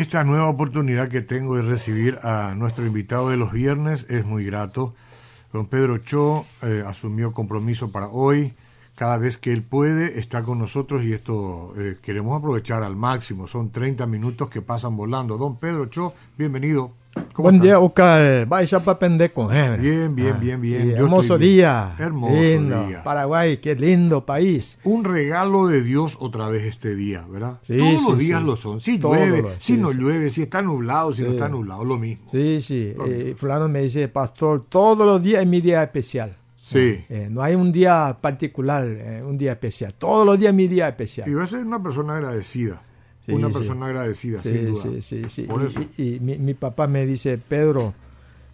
Esta nueva oportunidad que tengo de recibir a nuestro invitado de los viernes es muy grato. Don Pedro Cho eh, asumió compromiso para hoy. Cada vez que él puede está con nosotros y esto eh, queremos aprovechar al máximo. Son 30 minutos que pasan volando. Don Pedro Cho, bienvenido. Buen día, Oscar. Vaya para pendejo. Eh. Bien, bien, bien, bien. hermoso día. Hermoso día. Paraguay, qué lindo país. Un regalo de Dios otra vez este día, ¿verdad? Todos los días lo son. Si llueve, si no llueve, si está nublado, si no está nublado, lo mismo. Sí, sí. Eh, fulano me dice, pastor, todos los días es mi día especial. Sí. Eh, no hay un día particular, un día especial. Todos los días es mi día especial. Y va a ser una persona agradecida una persona agradecida, sin duda. Sí, sí, Y, mi, papá me dice, Pedro,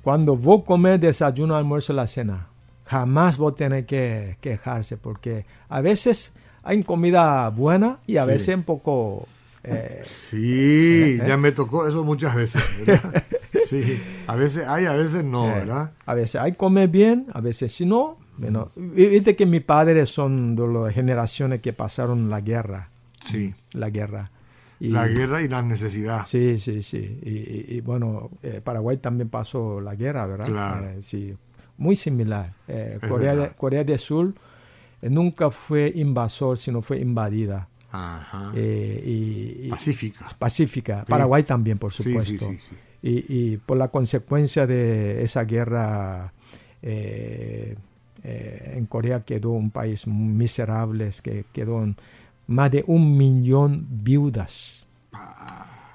cuando vos comes desayuno, almuerzo, la cena, jamás vos tenés que quejarse, porque a veces hay comida buena y a veces un poco... Eh, sí, ya me tocó eso muchas veces, ¿verdad? sí, a veces hay, a veces no, eh, ¿verdad? A veces hay comer bien, a veces si no. Bueno, viste que mis padres son de las generaciones que pasaron la guerra. Sí. La guerra la guerra y la necesidad. Sí, sí, sí. Y, bueno, eh, Paraguay también pasó la guerra, ¿verdad? Claro. Eh, sí, muy similar. Eh, Corea, Corea del Sur nunca fue invasor, sino fue invadida. Ajá. pacífica. Pacífica. Paraguay también, por supuesto. Sí, sí, sí, y, por la consecuencia de esa guerra, en Corea quedó un país miserable, que quedó en más de un millón viudas.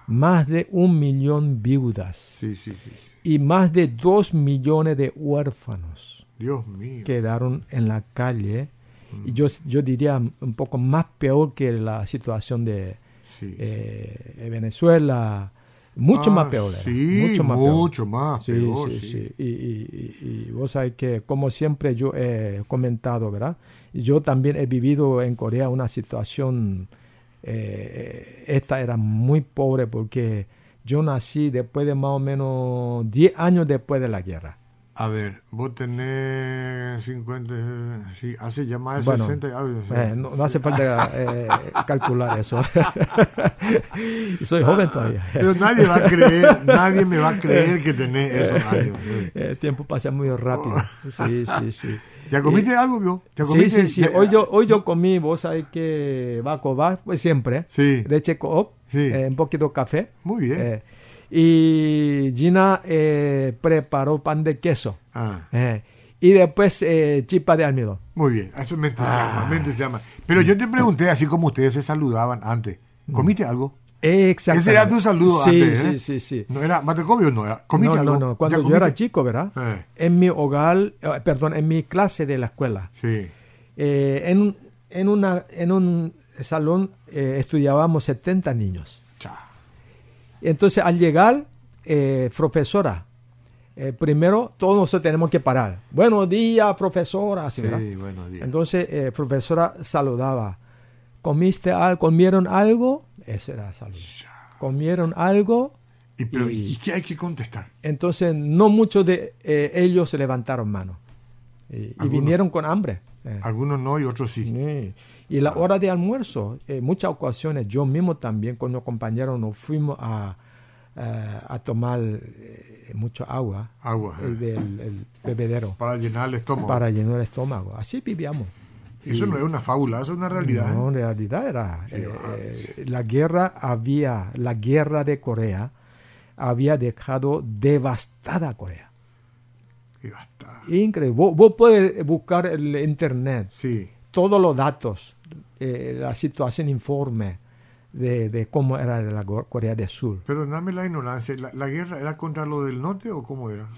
Más de un millón viudas. Sí, sí, sí, Y más de dos millones de huérfanos. Dios mío. Quedaron en la calle. Y yo, yo diría un poco más peor que la situación de eh, Venezuela. Mucho más ah, peor. Sí, mucho más mucho Más peor, sí, sí. Y, y, y, vos sabés que, como siempre yo he comentado, ¿verdad? Yo también he vivido en Corea una situación, eh, esta era muy pobre porque yo nací después de más o menos 10 años después de la guerra. A ver, vos tenés 50, sí, hace ya más de 60 eh, no, hace falta eh, calcular eso. Soy joven todavía. Pero nadie va a creer, nadie me va a creer que tenés esos años. El tiempo pasa muy rápido. Sí, sí, sí. ¿Ya comiste algo, vio? Sí, sí, sí. Hoy yo, hoy yo comí, vos sabés que va a pues siempre. Sí. Leche coop, sí. Eh, un poquito café. Muy bien y Gina eh, preparó pan de queso. Ah. Eh, y después eh, chipa de almidón. Muy bien, eso me entusiasma, me ah. entusiasma. Pero yo te pregunté, así como ustedes se saludaban antes, ¿comiste algo? Exacto. Ese era tu saludo sí, antes. Sí, sí, sí. ¿No era matecomio no era? ¿Comiste no, algo? No, no, cuando yo era chico, ¿verdad? En mi hogar, perdón, en mi clase de la escuela. Sí. en, en, una, en un salón estudiábamos 70 niños. Entonces, al llegar, eh, profesora, eh, primero todos nosotros tenemos que parar. Buenos días, profesora. sí, buenos días. Entonces, eh, profesora saludaba. ¿Comiste algo? ¿Comieron algo? Ese era salud. ¿Comieron algo? ¿Y, qué hay que contestar? Entonces, no muchos de ellos se levantaron mano. Y, vinieron con hambre. Algunos no y otros sí. Y la hora de almuerzo, en muchas ocasiones, yo mismo también con los compañeros nos fuimos a, a tomar eh, mucho agua. Agua. El, del bebedero. Para llenar el estómago. Para llenar el estómago. Así vivíamos. Eso no es una fábula, eso es una realidad. No, en realidad era. Eh, eh, la guerra había, la guerra de Corea había dejado devastada Corea. Increíble. Vos, vos puedes buscar el internet. Sí. Todos los datos eh, la situación informe de, cómo era la Corea del Sur. Pero dame la ignorancia, ¿la, guerra era contra lo del norte o cómo era?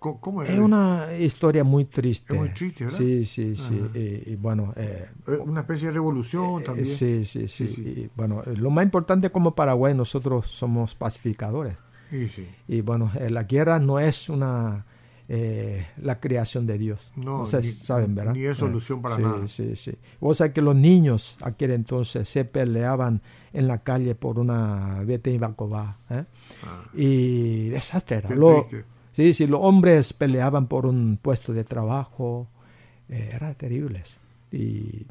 ¿cómo Es una historia muy triste. Es muy triste, ¿verdad? Sí, sí, sí. Y, bueno, eh, una especie de revolución eh, también. Sí, sí, sí. bueno, lo más importante como Paraguay, nosotros somos pacificadores. Sí, sí. Y bueno, la guerra no es una eh, la creación de Dios. No, ni, saben, ¿verdad? Ni es solución para nada. Sí, sí. Vos sabés que los niños aquel entonces se peleaban en la calle por una vete y ¿eh? Ah. Y desastre era. sí, sí, los hombres peleaban por un puesto de trabajo. Eh, eran terribles. Y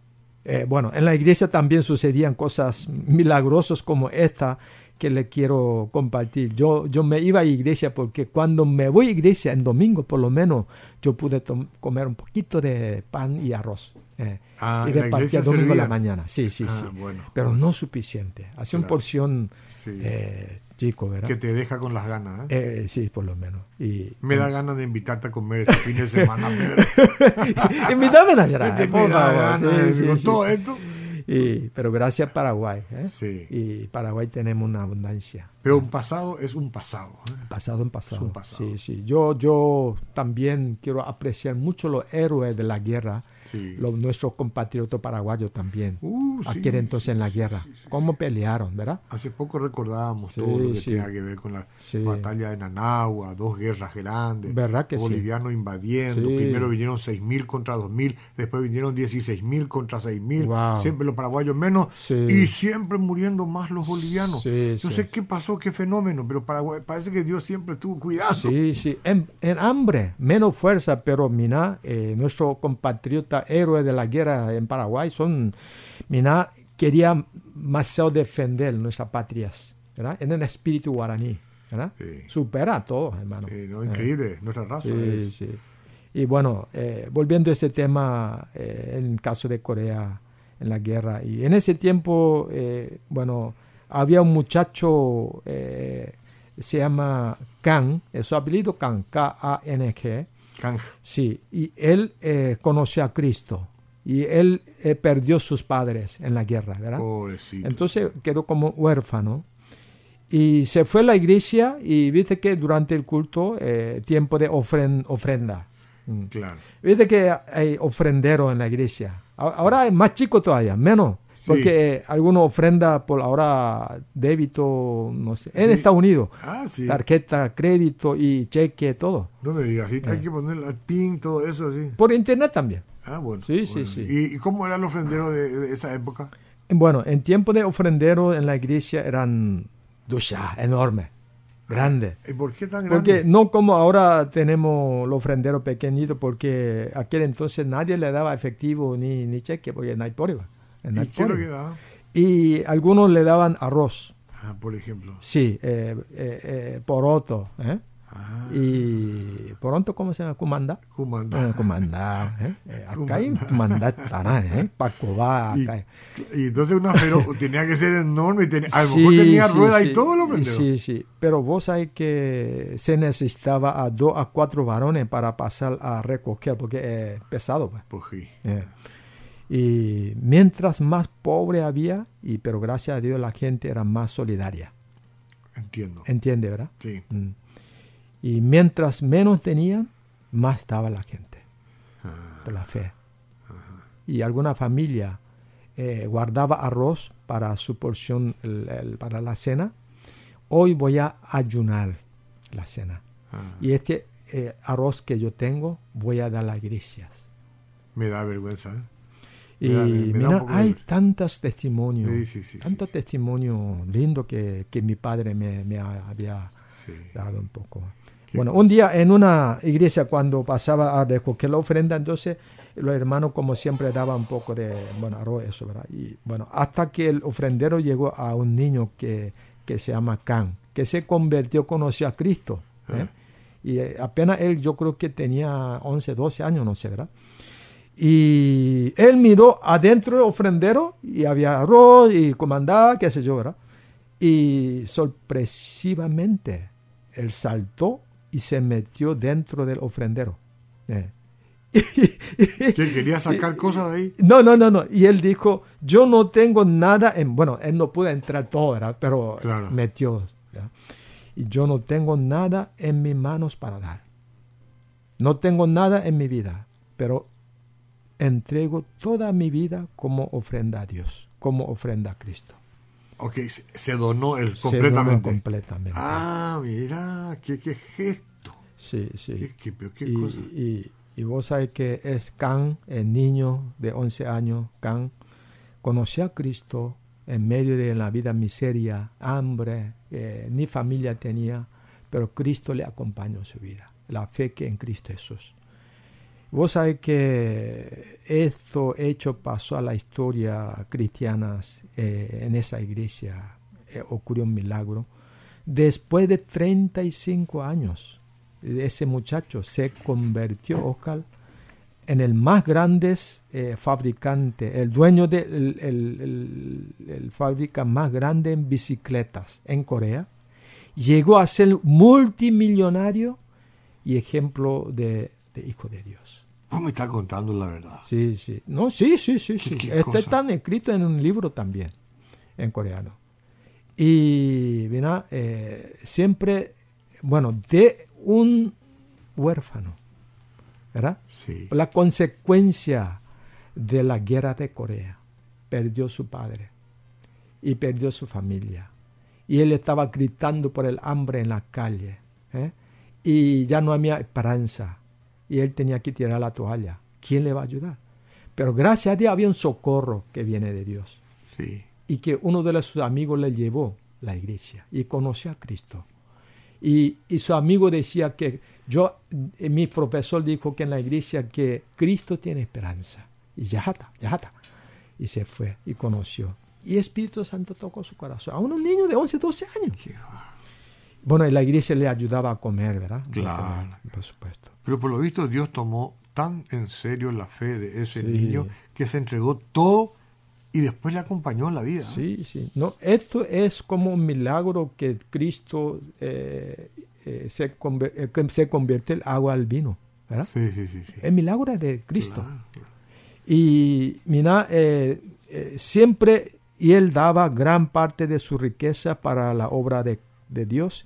eh, bueno, en la iglesia también sucedían cosas milagrosas como esta que le quiero compartir. Yo, yo me iba a iglesia porque cuando me voy a iglesia en domingo, por lo menos, yo pude comer un poquito de pan y arroz. Eh, ah, y repartía domingo a la mañana. Sí, sí, ah, sí. Bueno, Pero no suficiente. Hacía una porción eh, chico, ¿verdad? Que te deja con las ganas. ¿eh? sí, por lo menos. Y, me da ganas de invitarte a comer este fin de semana, Pedro. Invítame a llorar. Me da ganas con todo esto. Y, pero gracias Paraguay. ¿eh? Sí. Y Paraguay tenemos una abundancia. Pero un pasado es un pasado. ¿eh? Pasado en pasado. Es un pasado. Sí, sí. Yo, yo también quiero apreciar mucho los héroes de la guerra los, nuestros compatriotas paraguayos también, uh, aquel entonces en la guerra, cómo pelearon, ¿verdad? Hace poco recordábamos todo lo que tenía que ver con la batalla de Nanagua, dos guerras grandes, ¿verdad que bolivianos invadiendo, primero vinieron 6.000 contra 2.000, después vinieron 16.000 contra 6.000, siempre los paraguayos menos, y siempre muriendo más los bolivianos. no sé qué pasó, qué fenómeno, pero Paraguay, parece que Dios siempre estuvo cuidado. Sí, sí, en, hambre, menos fuerza, pero mira, eh, nuestro compatriota héroes de la guerra en Paraguay son, mira, querían más defender nuestras patrias, ¿verdad? En el espíritu guaraní, ¿verdad? Supera a todos, hermano. increíble, nuestra raza Y bueno, eh, volviendo a este tema, eh, en el caso de Corea, en la guerra, y en ese tiempo, eh, bueno, había un muchacho, se llama Kang, su apellido Kang, K-A-N-G, Sí, y él eh, conoció a Cristo y él eh, perdió sus padres en la guerra, ¿verdad? Pobrecito. Entonces quedó como huérfano y se fue a la iglesia y viste que durante el culto, eh, tiempo de ofrenda. Mm. Claro. Viste que hay ofrendero en la iglesia. Ahora es más chico todavía, menos. Porque algunos ofrenda por ahora débito, no sé, en Estados Unidos. Ah, sí. Tarjeta, crédito y cheque, todo. No me digas, hay eh. que poner el PIN, todo eso, así. Por internet también. Ah, bueno. Sí, sí, sí. ¿Y, cómo era el ofrendero de, esa época? Bueno, en tiempo de ofrendero en la iglesia eran ducha enormes grande. ¿Y por qué tan grande? Porque no como ahora tenemos los ofrenderos pequeñitos, porque aquel entonces nadie le daba efectivo ni, ni cheque, porque no hay ¿Y qué lo que Y algunos le daban arroz. Ah, por ejemplo. Sí, eh, eh, eh poroto. ¿eh? Ah. Y pronto, ¿cómo se llama? Comanda. Comanda. Comanda. ¿eh? acá hay comanda ¿eh? Pacobá. Y, y, entonces una pero tenía que ser enorme. Tenía, a lo mejor tenía rueda y todo lo Sí, sí. Pero vos sabés que se necesitaba a dos a cuatro varones para pasar a recoger, porque es pesado. Pues. pues sí. Y mientras más pobre había, y pero gracias a Dios la gente era más solidaria. Entiendo. Entiende, ¿verdad? Sí. Mm. Y mientras menos tenían, más estaba la gente. Ah. por la fe. Y alguna familia eh, guardaba arroz para su porción, para la cena. Hoy voy a ayunar la cena. Ah. Y este eh, arroz que yo tengo, voy a dar a las iglesias. Me da vergüenza. ¿eh? Y mira, hay tantos testimonios, tantos testimonios lindos que, que, mi padre me, me había dado un poco. Bueno, un día en una iglesia cuando pasaba a recoger la ofrenda, entonces los hermanos como siempre daban un poco de, bueno, arroz, eso, ¿verdad? Y bueno, hasta que el ofrendero llegó a un niño que, que se llama Can, que se convirtió, conoció a Cristo. ¿eh? Ah. Y eh, apenas él, yo creo que tenía 11, 12 años, no sé, ¿verdad? Y él miró adentro del ofrendero y había arroz y comandaba, qué sé yo, ¿verdad? Y sorpresivamente él saltó y se metió dentro del ofrendero. Eh. ¿Que quería sacar cosas de ahí? No, no, no, no. Y él dijo, yo no tengo nada en... Bueno, él no pudo entrar todo, ¿verdad? Pero metió. Y yo no tengo nada en mis manos para dar. No tengo nada en mi vida, pero entrego toda mi vida como ofrenda a Dios, como ofrenda a Cristo. Ok, se donó él completamente. Se donó completamente. Ah, mira, qué, qué gesto. Sí, sí. Qué, qué, y, cosa. Y, y, vos sabés que es Can, el niño de 11 años, Can, conoció a Cristo en medio de la vida miseria, hambre, eh, ni familia tenía, pero Cristo le acompañó en su vida. La fe que en Cristo Jesús. Vos sabés que esto hecho pasó a la historia cristiana eh, en esa iglesia eh, ocurrió un milagro. Después de 35 años, ese muchacho se convirtió, Oscar, en el más grande eh, fabricante, el dueño de el, fábrica más grande en bicicletas en Corea. Llegó a ser multimillonario y ejemplo de, hijo de Dios. Vos me estás contando la verdad. Sí, sí. No, sí, sí, sí. sí. Está escrito en un libro también, en coreano. Y, mira, eh, siempre, bueno, de un huérfano, ¿verdad? Sí. La consecuencia de la guerra de Corea. Perdió su padre y perdió su familia. Y él estaba gritando por el hambre en la calle. ¿eh? y ya no había esperanza. Y él tenía que tirar la toalla. ¿Quién le va a ayudar? Pero gracias a Dios había un socorro que viene de Dios. Sí. Y que uno de sus amigos le llevó a la iglesia y conoció a Cristo. Y, y, su amigo decía que yo, eh, mi profesor dijo que en la iglesia que Cristo tiene esperanza. Y ya está, ya está. Y se fue y conoció. Y Espíritu Santo tocó su corazón. A un niño de 11, 12 años. Bueno, y la iglesia le ayudaba a comer, ¿verdad? Claro. por supuesto. Pero por lo visto Dios tomó tan en serio la fe de ese niño que se entregó todo y después le acompañó en la vida. Sí, sí. No, esto es como un milagro que Cristo eh, eh, se, eh, se, convierte el agua al vino, ¿verdad? Sí, sí, sí. sí. El milagro de Cristo. Y mira, siempre, y él daba gran parte de su riqueza para la obra de de Dios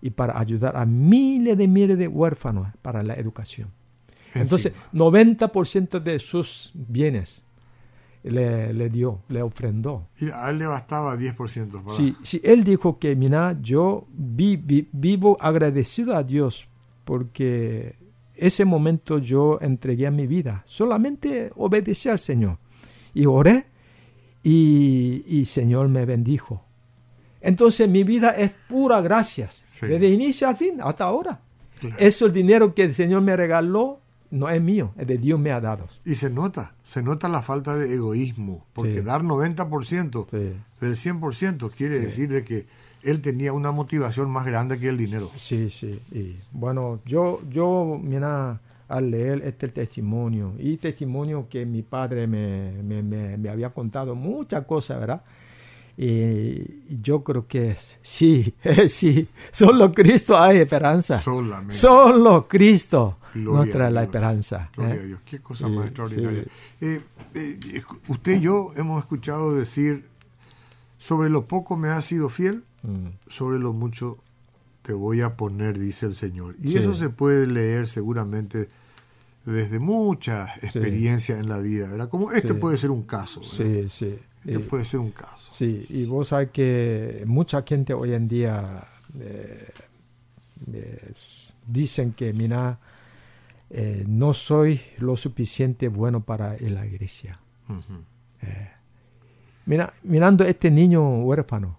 y para ayudar a miles de miles de huérfanos para la educación. Entonces, 90% de sus bienes le, dio, le ofrendó. Y a él le bastaba 10%. Sí, sí, él dijo que, mira, yo vivo agradecido a Dios porque ese momento yo entregué a mi vida, solamente obedecí al Señor y oré y, y Señor me bendijo. Entonces mi vida es pura gracias, desde inicio al fin, hasta ahora. Eso el dinero que el Señor me regaló no es mío, es de Dios me ha dado. Y se nota, se nota la falta de egoísmo, porque dar 90% del 100% quiere decir de que él tenía una motivación más grande que el dinero. Sí, sí. Y bueno, yo, yo, mira, al leer este testimonio, y testimonio que mi padre me, me, me había contado muchas cosas, ¿verdad? Y yo creo que sí, sí, solo Cristo hay esperanza. Solamente. Solo Cristo nos trae la esperanza. Gloria ¿eh? a Dios, qué cosa más extraordinaria. Eh, eh, usted y yo hemos escuchado decir, sobre lo poco me has sido fiel, mm. sobre lo mucho te voy a poner, dice el Señor. Y eso se puede leer seguramente desde mucha experiencia en la vida, ¿verdad? Como este puede ser un caso. Sí, sí. Este puede ser un caso. Sí, y vos sabes que mucha gente hoy en día eh, dicen que, mira, eh, no soy lo suficiente bueno para la iglesia. Eh, mira, mirando a este niño huérfano,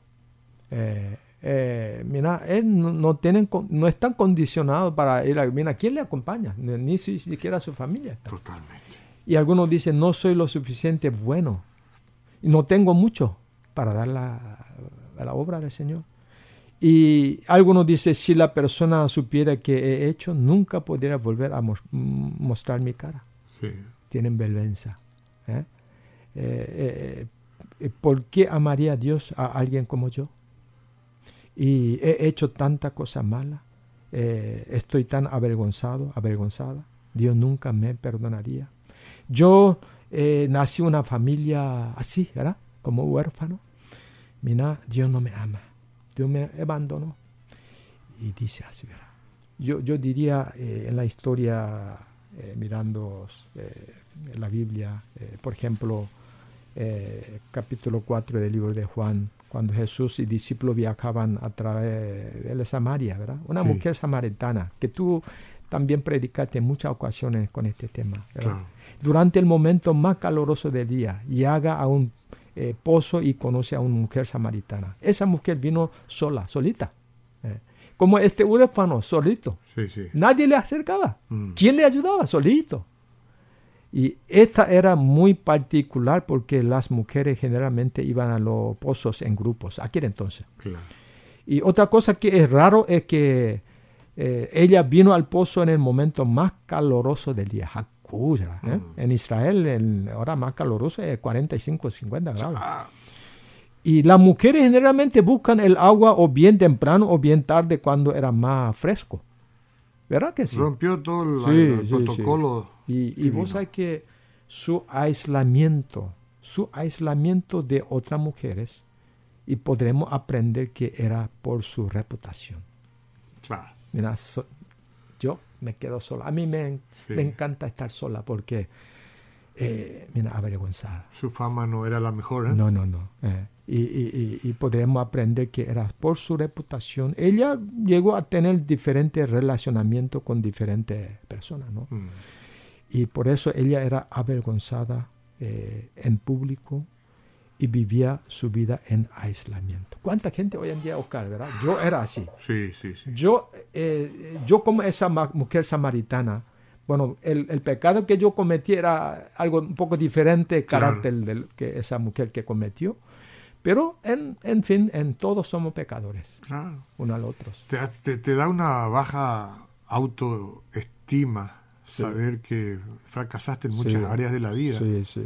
mira, él no, no, tienen, no están condicionados para ir a... Mira, ¿quién le acompaña? Ni, siquiera su familia. Totalmente. Y algunos dicen, no soy lo suficiente bueno no tengo mucho para dar la, a la obra del Señor. Y algunos dicen, si la persona supiera que he hecho, nunca podría volver a mostrar mi cara. Sí. Tienen vergüenza. ¿eh? Eh, eh, ¿Por qué amaría a Dios a alguien como yo? Y he hecho tanta cosa mala. estoy tan avergonzado, avergonzada. Dios nunca me perdonaría. Yo eh, nací una familia así, ¿verdad? Como huérfano. Mira, Dios no me ama. Dios me abandonó. Y dice así, ¿verdad? Yo, yo diría eh, en la historia, eh, mirando la Biblia, por ejemplo, capítulo 4 del libro de Juan, cuando Jesús y discípulos viajaban a través de la Samaria, ¿verdad? Una mujer samaritana, que tú también predicaste en muchas ocasiones con este tema, ¿verdad? Durante el momento más caloroso del día, llega a un eh, pozo y conoce a una mujer samaritana. Esa mujer vino sola, solita. Eh, como este huérfano, solito. Nadie le acercaba. Mm. ¿Quién le ayudaba? Solito. Y esta era muy particular porque las mujeres generalmente iban a los pozos en grupos, aquel entonces. Y otra cosa que es raro es que eh, ella vino al pozo en el momento más caloroso del día, ¿eh? Mm. En Israel, el hora más caluroso es 45, 50 grados. Y las mujeres generalmente buscan el agua o bien temprano o bien tarde cuando era más fresco. ¿Verdad que sí? Rompió todo el, protocolo. Y, y vos sabés que su aislamiento, su aislamiento de otras mujeres, y podremos aprender que era por su reputación. Claro. Mira, yo me quedo sola. A mí me, me encanta estar sola porque, eh, mira, avergonzada. Su fama no era la mejor, ¿eh? No, no, no. Eh, y, y, y, podremos aprender que era por su reputación. Ella llegó a tener diferentes relacionamientos con diferentes personas, ¿no? Mm. Y por eso ella era avergonzada eh, en público y vivía su vida en aislamiento. ¿Cuánta gente hoy en día, Oscar, verdad? Yo era así. Sí, sí, sí. Yo, eh, yo como esa mujer samaritana, bueno, el, el, pecado que yo cometí era algo un poco diferente carácter del que esa mujer que cometió. Pero, en, en fin, en todos somos pecadores. Claro. Uno al otro. Te, te, da una baja autoestima saber que fracasaste en muchas áreas de la vida. Sí, sí.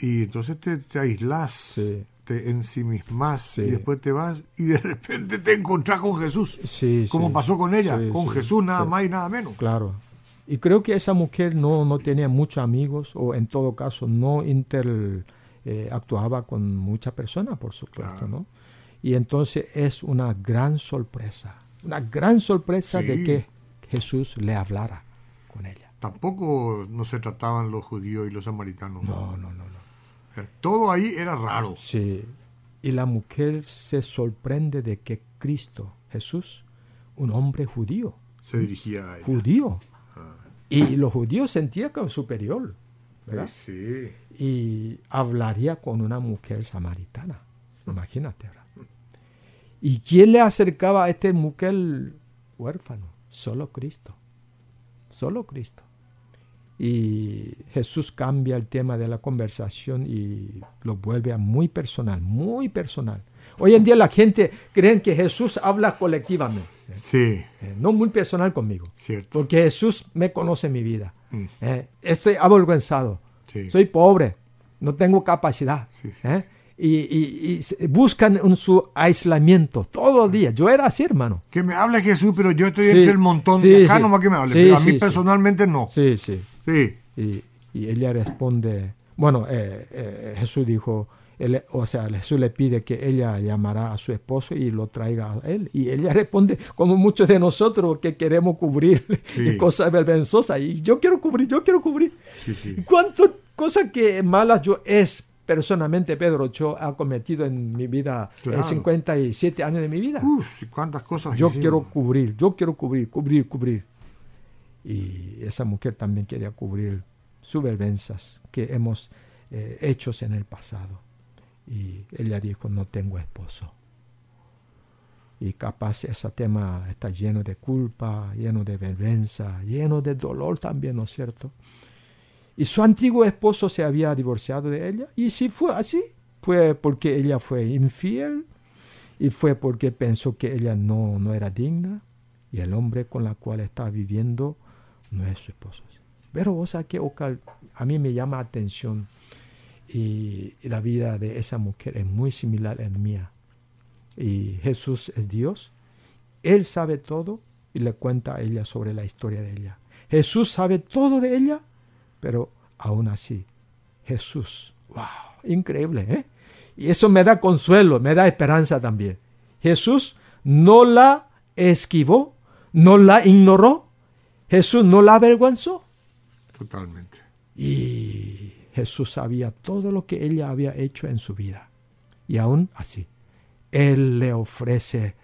Y entonces te, te aislás, te ensimismas y después te vas y de repente te encontrás con Jesús. como pasó con ella, con Jesús nada más y nada menos. Claro. Y creo que esa mujer no, no tenía muchos amigos o en todo caso no inter eh, actuaba con muchas personas, por supuesto, ¿no? Y entonces es una gran sorpresa, una gran sorpresa de que Jesús le hablara con ella. Tampoco no se trataban los judíos y los samaritanos. No, no, no. Todo ahí era raro. Sí. Y la mujer se sorprende de que Cristo, Jesús, un hombre judío, se dirigía a ella. Judío. Ah. Y los judíos sentían como superior. Sí. Y hablaría con una mujer samaritana. Imagínate. ¿Y quién le acercaba a esta mujer huérfano? Solo Cristo. Solo Cristo. Y Jesús cambia el tema de la conversación y lo vuelve a muy personal, muy personal. Hoy en día la gente cree que Jesús habla colectivamente. Sí. Eh, no muy personal conmigo. Cierto. Porque Jesús me conoce mi vida. Mm. Eh, estoy avergonzado. Soy pobre. No tengo capacidad. Eh, y, buscan en su aislamiento todo el día. Yo era así, hermano. Que me hable Jesús, pero yo estoy entre el montón. de acá nomás que me hable. pero a mí personalmente no. Sí, sí. Sí. Y, ella responde, bueno, Jesús dijo, o sea, Jesús le pide que ella llamará a su esposo y lo traiga a él. Y ella responde, como muchos de nosotros que queremos cubrir cosas vergonzosas. Y yo quiero cubrir, yo quiero cubrir. ¿Cuántas cosas que malas yo es personalmente, Pedro, yo ha cometido en mi vida, en 57 años de mi vida? Uf, cuántas cosas. Yo quiero cubrir, yo quiero cubrir, cubrir, cubrir. Y esa mujer también quería cubrir sus vergüenzas que hemos eh, hecho en el pasado. Y ella dijo, no tengo esposo. Y capaz ese tema está lleno de culpa, lleno de vergüenza, lleno de dolor también, ¿no es cierto? Y su antiguo esposo se había divorciado de ella. Y si fue así, fue porque ella fue infiel y fue porque pensó que ella no, no era digna y el hombre con el cual está viviendo no es su esposo. Pero o sea que a mí me llama atención y, la vida de esa mujer es muy similar a la mía. Y Jesús es Dios. Él sabe todo y le cuenta a ella sobre la historia de ella. Jesús sabe todo de ella, pero aún así, Jesús, wow, increíble, ¿eh? Y eso me da consuelo, me da esperanza también. Jesús no la esquivó, no la ignoró, Jesús no la avergüenzó. Totalmente. Y Jesús sabía todo lo que ella había hecho en su vida. Y aún así, Él le ofrece,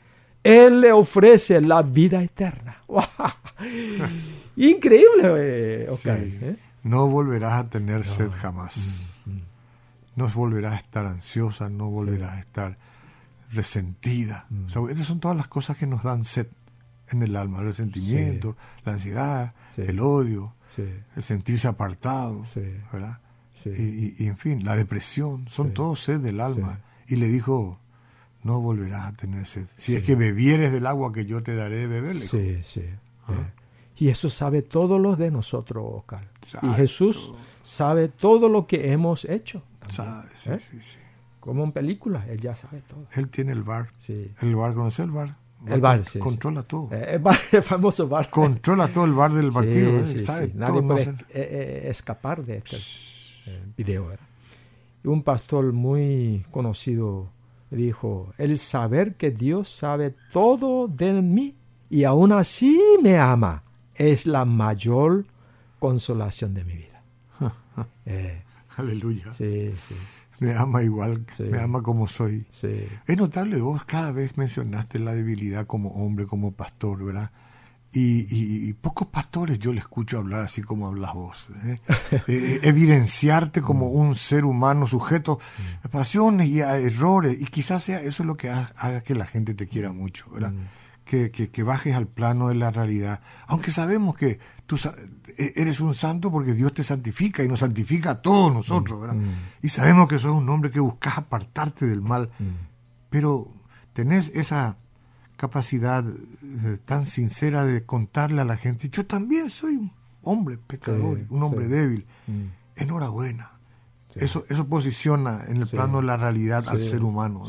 Él le ofrece la vida eterna. Increíble, eh, ¿eh? No volverás a tener sed jamás. Mm, mm. No volverás a estar ansiosa, no volverás a estar resentida. Mm. esas son todas las cosas que nos dan sed en el alma, el resentimiento, la ansiedad, el odio, el sentirse apartado, ¿verdad? Y, en fin, la depresión, son todos sed del alma. Y le dijo, no volverás a tener sed. Si es que bebieres del agua que yo te daré de beber. Sí, sí. Ah. Y eso sabe todo lo de nosotros, Oscar. Y Jesús sabe todo lo que hemos hecho. Sabe, sí, ¿Eh? sí, sí. Como en películas, él ya sabe todo. Él tiene el bar. Sí. El bar, ¿conoce el bar? El bar, sí. Controla todo. Eh, el, famoso bar. Controla todo el bar del partido. Sí, ¿eh? Nadie puede escapar de este video. Un pastor muy conocido dijo, el saber que Dios sabe todo de mí y aún así me ama es la mayor consolación de mi vida. Eh, Aleluya. Sí, sí. Me ama igual, me ama como soy. Es notable, vos cada vez mencionaste la debilidad como hombre, como pastor, ¿verdad? Y, pocos pastores yo le escucho hablar así como hablas vos. ¿eh? Eh, evidenciarte como un ser humano sujeto a pasiones y a errores. Y quizás sea eso lo que haga que la gente te quiera mucho, ¿verdad? Mm que, bajes al plano de la realidad. Aunque sabemos que tú e, eres un santo porque Dios te santifica y nos santifica a todos nosotros, ¿verdad? Mm. Y sabemos que sos un hombre que buscas apartarte del mal, mm. pero tenés esa capacidad eh, tan sincera de contarle a la gente, yo también soy un hombre pecador, un hombre débil. Mm. Enhorabuena. Eso, eso posiciona en el plano de la realidad al ser humano.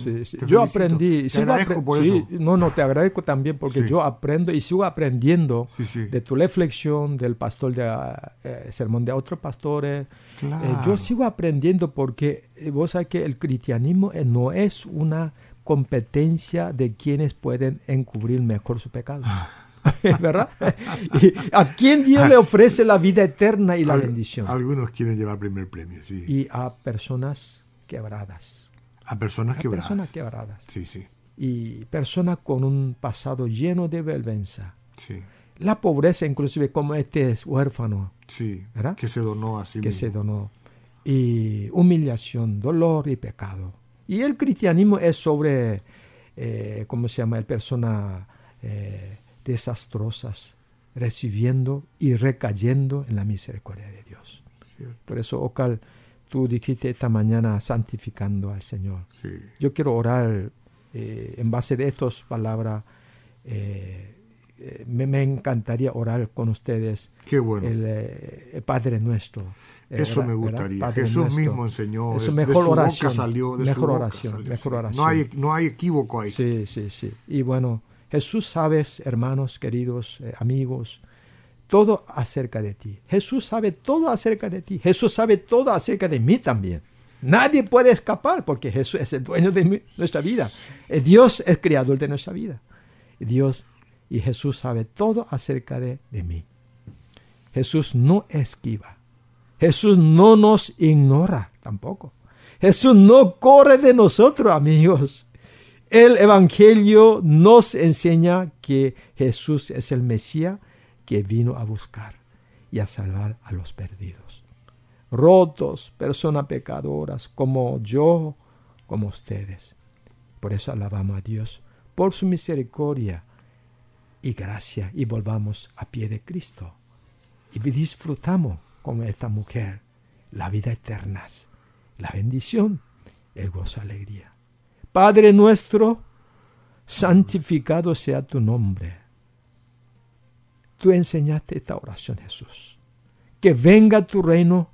Yo aprendí. Te agradezco por eso. No, no, te agradezco también porque yo aprendo y sigo aprendiendo de tu reflexión, del pastor de eh, sermón de otros pastores. Eh, yo sigo aprendiendo porque eh, vos sabés que el cristianismo no es una competencia de quienes pueden encubrir mejor su pecado. ¿verdad? ¿A quién Dios le ofrece la vida eterna y la bendición? Algunos quieren llevar primer premio, sí. Y a personas quebradas. A personas quebradas. Personas quebradas. Sí, sí. Y personas con un pasado lleno de vergüenza. Sí. La pobreza, inclusive, como este es huérfano. Sí. ¿verdad? Que se donó a sí Que se donó. Y humillación, dolor y pecado. Y el cristianismo es sobre, eh, ¿cómo se llama? El persona eh, desastrosas, recibiendo y recayendo en la misericordia de Dios. Por eso, Ocal, tú dijiste esta mañana santificando al Señor. Yo quiero orar eh, en base de estas palabras. Eh, eh, me, encantaría orar con ustedes. Qué bueno. El, Padre nuestro. Eso me gustaría. Jesús mismo enseñó. Eso, mejor de oración. salió, mejor oración. Mejor oración. No hay, no hay equívoco ahí. Sí, sí, sí. Y bueno, Jesús sabes, hermanos, queridos eh, amigos, todo acerca de ti. Jesús sabe todo acerca de ti. Jesús sabe todo acerca de mí también. Nadie puede escapar porque Jesús es el dueño de nuestra vida. Eh, Dios es creador de nuestra vida. Dios y Jesús sabe todo acerca de, de mí. Jesús no esquiva. Jesús no nos ignora tampoco. Jesús no corre de nosotros, amigos. El Evangelio nos enseña que Jesús es el Mesías que vino a buscar y a salvar a los perdidos. Rotos, personas pecadoras, como yo, como ustedes. Por eso alabamos a Dios por su misericordia y gracia y volvamos a pie de Cristo. Y disfrutamos como esta mujer la vida eterna, la bendición, el gozo, alegría. Padre nuestro, santificado sea tu nombre. Tú enseñaste esta oración, Jesús. Que venga tu reino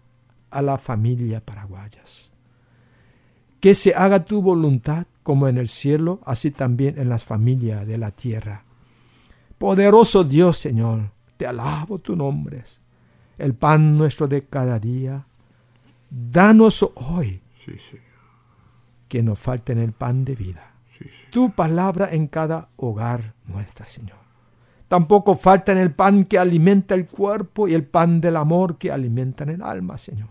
a la familia paraguayas. Que se haga tu voluntad como en el cielo, así también en las familias de la tierra. Poderoso Dios, Señor, te alabo tu nombre. El pan nuestro de cada día. Danos hoy. Sí, sí que nos falte en el pan de vida. Tu palabra en cada hogar nuestra, Señor. Tampoco falta en el pan que alimenta el cuerpo y el pan del amor que alimenta en el alma, Señor.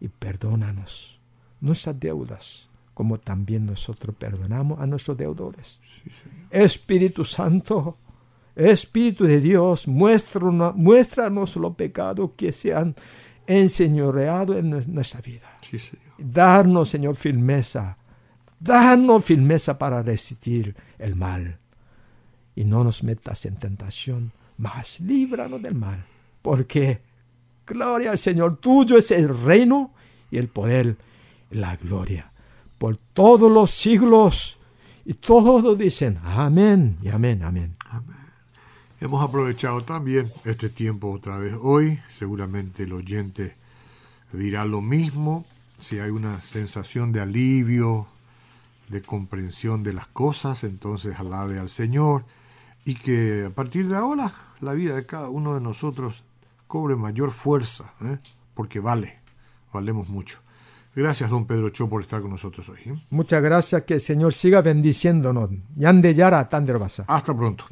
Y perdónanos nuestras deudas, como también nosotros perdonamos a nuestros deudores. Espíritu Santo, Espíritu de Dios, muéstranos, muéstranos los pecados que se han enseñoreado en nuestra vida. Darnos, Señor, firmeza. Darnos firmeza para resistir el mal. Y no nos metas en tentación, mas líbranos del mal. Porque Gloria al Señor. Tuyo es el reino y el poder, la gloria. Por todos los siglos. Y todos dicen amén y amén, amén. Amén. Hemos aprovechado también este tiempo otra vez hoy. Seguramente el oyente dirá lo mismo. Si hay una sensación de alivio, de comprensión de las cosas, entonces alabe al Señor y que a partir de ahora la vida de cada uno de nosotros cobre mayor fuerza, ¿eh? porque vale, valemos mucho. Gracias, don Pedro Cho, por estar con nosotros hoy. ¿eh? Muchas gracias, que el Señor siga bendiciéndonos. Yande Yara, Tanderbasa. Hasta pronto.